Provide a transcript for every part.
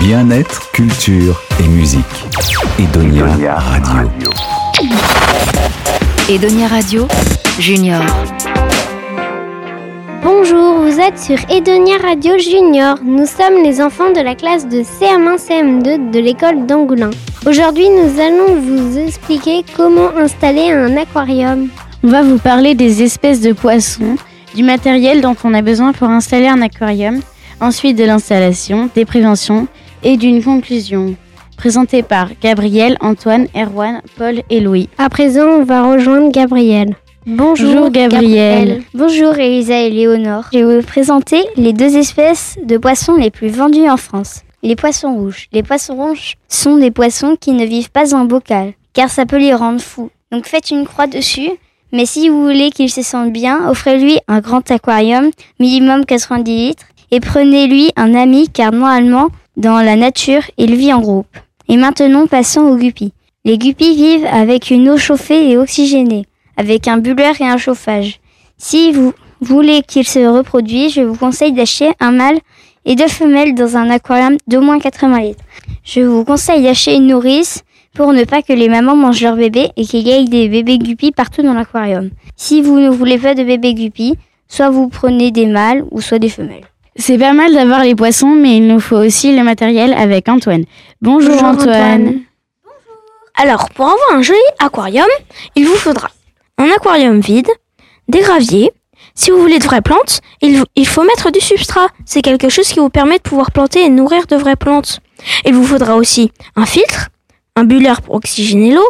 Bien-être, culture et musique. Edonia, Radio. Edonia Radio, Junior. Bonjour, vous êtes sur Edonia Radio Junior. Nous sommes les enfants de la classe de CM1-CM2 de l'école d'Angoulin. Aujourd'hui, nous allons vous expliquer comment installer un aquarium. On va vous parler des espèces de poissons, du matériel dont on a besoin pour installer un aquarium, ensuite de l'installation, des préventions et d'une conclusion. Présentée par Gabriel, Antoine, Erwan, Paul et Louis. À présent, on va rejoindre Gabriel. Bonjour, Gabriel. Bonjour Elisa et Léonore. Je vais vous présenter les deux espèces de poissons les plus vendues en France. Les poissons rouges. Les poissons rouges sont des poissons qui ne vivent pas en bocal, car ça peut les rendre fous. Donc faites une croix dessus, mais si vous voulez qu'ils se sentent bien, offrez-lui un grand aquarium, minimum 90 litres, et prenez-lui un ami, car normalement, dans la nature, il vit en groupe. Et maintenant, passons aux guppies. Les guppies vivent avec une eau chauffée et oxygénée avec un bulleur et un chauffage. Si vous voulez qu'il se reproduise, je vous conseille d'acheter un mâle et deux femelles dans un aquarium d'au moins 80 litres. Je vous conseille d'acheter une nourrice pour ne pas que les mamans mangent leurs bébés et qu'il y ait des bébés guppies partout dans l'aquarium. Si vous ne voulez pas de bébés guppies, soit vous prenez des mâles ou soit des femelles. C'est pas mal d'avoir les poissons, mais il nous faut aussi le matériel avec Antoine. Bonjour, Bonjour, Antoine. Antoine. Alors, pour avoir un joli aquarium, il vous faudra un aquarium vide, des graviers. Si vous voulez de vraies plantes, il, il faut mettre du substrat. C'est quelque chose qui vous permet de pouvoir planter et nourrir de vraies plantes. Il vous faudra aussi un filtre, un bulleur pour oxygéner l'eau,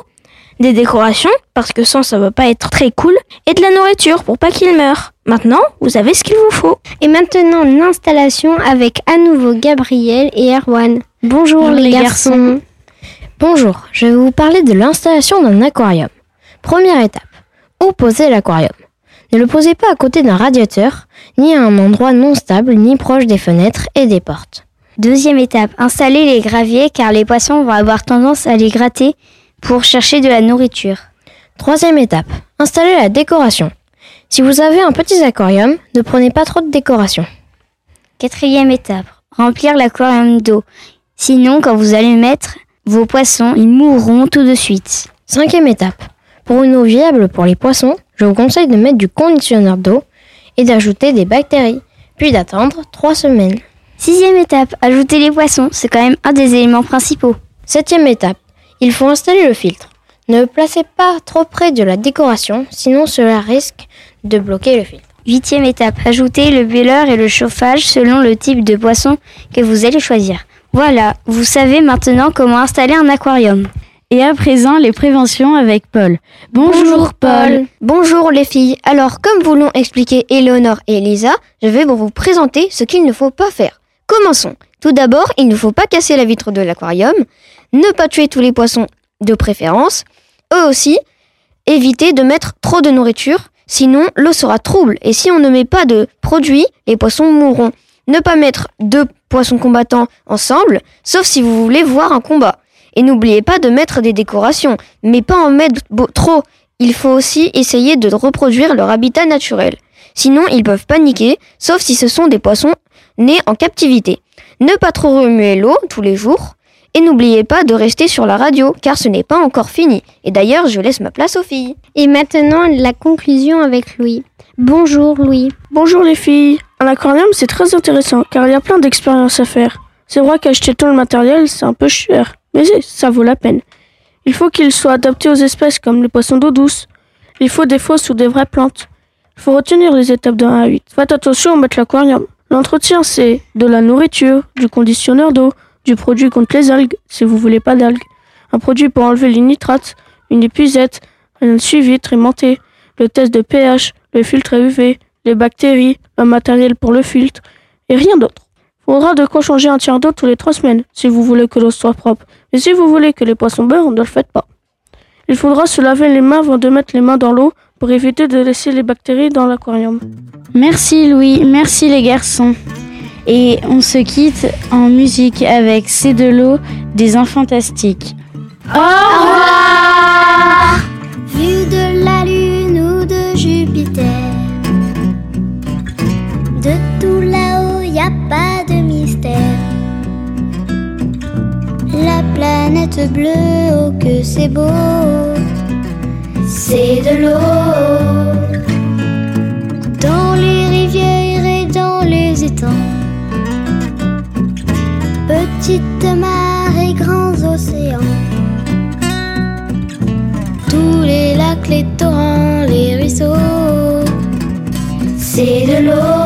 des décorations, parce que sans ça va pas être très cool, et de la nourriture pour pas qu'il meure. Maintenant, vous avez ce qu'il vous faut. Et maintenant, l'installation avec à nouveau Gabriel et Erwan. Bonjour, Bonjour, les, les garçons. Bonjour, je vais vous parler de l'installation d'un aquarium. Première étape, où poser l'aquarium Ne le posez pas à côté d'un radiateur, ni à un endroit non stable, ni proche des fenêtres et des portes. Deuxième étape, installer les graviers car les poissons vont avoir tendance à les gratter pour chercher de la nourriture. Troisième étape, installer la décoration. Si vous avez un petit aquarium, ne prenez pas trop de décoration. Quatrième étape, remplir l'aquarium d'eau. Sinon, quand vous allez mettre vos poissons, ils mourront tout de suite. Cinquième étape, pour une eau viable pour les poissons, je vous conseille de mettre du conditionneur d'eau et d'ajouter des bactéries, puis d'attendre 3 semaines. Sixième étape, ajouter les poissons. C'est quand même un des éléments principaux. Septième étape, il faut installer le filtre. Ne le placez pas trop près de la décoration, sinon cela risque de bloquer le filtre. Huitième étape, ajouter le bulleur et le chauffage selon le type de poisson que vous allez choisir. Voilà, vous savez maintenant comment installer un aquarium. Et à présent, les préventions avec Paul. Bonjour, Paul. Bonjour les filles. Alors, comme vous l'ont expliqué Eleonore et Elisa, je vais vous présenter ce qu'il ne faut pas faire. Commençons. Tout d'abord, il ne faut pas casser la vitre de l'aquarium, ne pas tuer tous les poissons de préférence, eux aussi, éviter de mettre trop de nourriture, sinon l'eau sera trouble et si on ne met pas de produits, les poissons mourront. Ne pas mettre deux poissons combattants ensemble, sauf si vous voulez voir un combat. Et n'oubliez pas de mettre des décorations, mais pas en mettre trop. Il faut aussi essayer de reproduire leur habitat naturel. Sinon, ils peuvent paniquer, sauf si ce sont des poissons nés en captivité. Ne pas trop remuer l'eau tous les jours. Et n'oubliez pas de rester sur la radio, car ce n'est pas encore fini. Et d'ailleurs, je laisse ma place aux filles. Et maintenant, la conclusion avec Louis. Bonjour, Louis. Bonjour les filles. Un aquarium, c'est très intéressant car il y a plein d'expériences à faire. C'est vrai qu'acheter tout le matériel, c'est un peu cher, mais ça vaut la peine. Il faut qu'il soit adapté aux espèces comme les poissons d'eau douce. Il faut des fausses ou des vraies plantes. Il faut retenir les étapes de 1 à 8. Faites attention au mettre l'aquarium. L'entretien, c'est de la nourriture, du conditionneur d'eau, du produit contre les algues, si vous voulez pas d'algues, un produit pour enlever les nitrates, une épuisette, un suivi trimenté, le test de pH, le filtre UV, les bactéries, un matériel pour le filtre, et rien d'autre. Faudra de quoi changer un tiers d'eau tous les trois semaines, si vous voulez que l'eau soit propre. Mais si vous voulez que les poissons beurrent, ne le faites pas. Il faudra se laver les mains avant de mettre les mains dans l'eau pour éviter de laisser les bactéries dans l'aquarium. Merci Louis, merci les garçons. Et on se quitte en musique avec C'est de l'eau des Infantastiques. Au revoir Vu de la lune ou de Jupiter, de tout là-haut, y a pas de mystère. La planète bleue, oh que c'est beau, c'est de l'eau. petites mers et grands océans. Tous les lacs, les torrents, les ruisseaux, c'est de l'eau.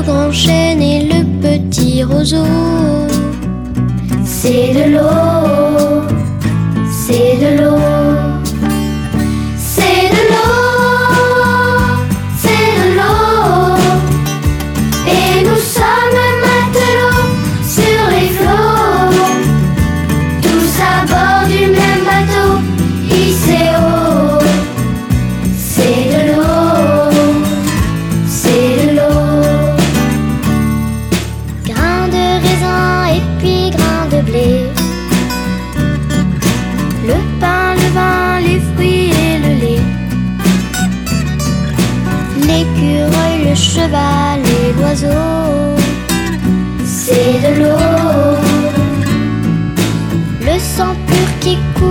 le grand chêne et le petit roseau. C'est de l'eau, c'est de l'eau. puis grains de blé. Le pain, le vin, les fruits et le lait. L'écureuil, le cheval et l'oiseau, c'est de l'eau. Le sang pur qui coule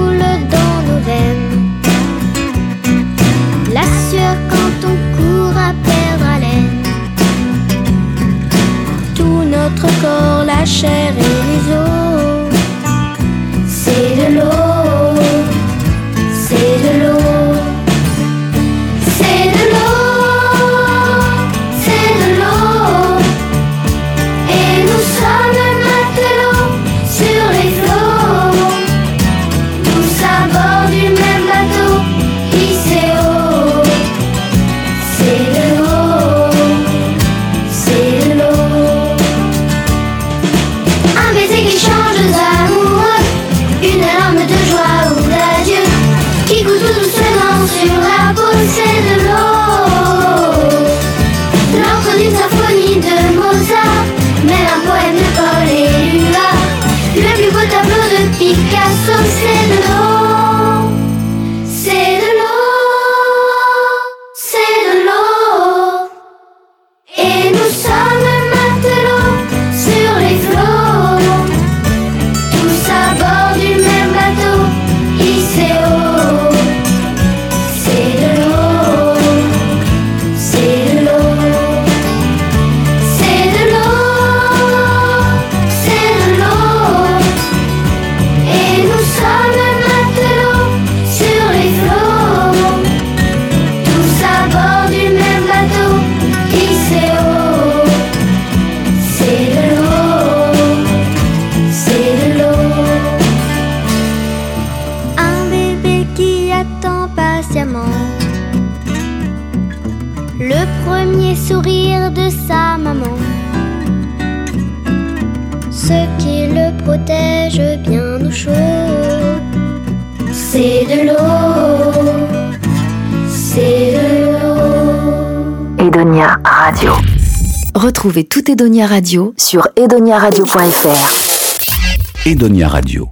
I will say the Lord. sourire de sa maman. Ce qui le protège bien au chaud, c'est de l'eau, c'est de l'eau. Edonia Radio. Retrouvez tout Edonia Radio sur edoniaradio.fr. Edonia Radio.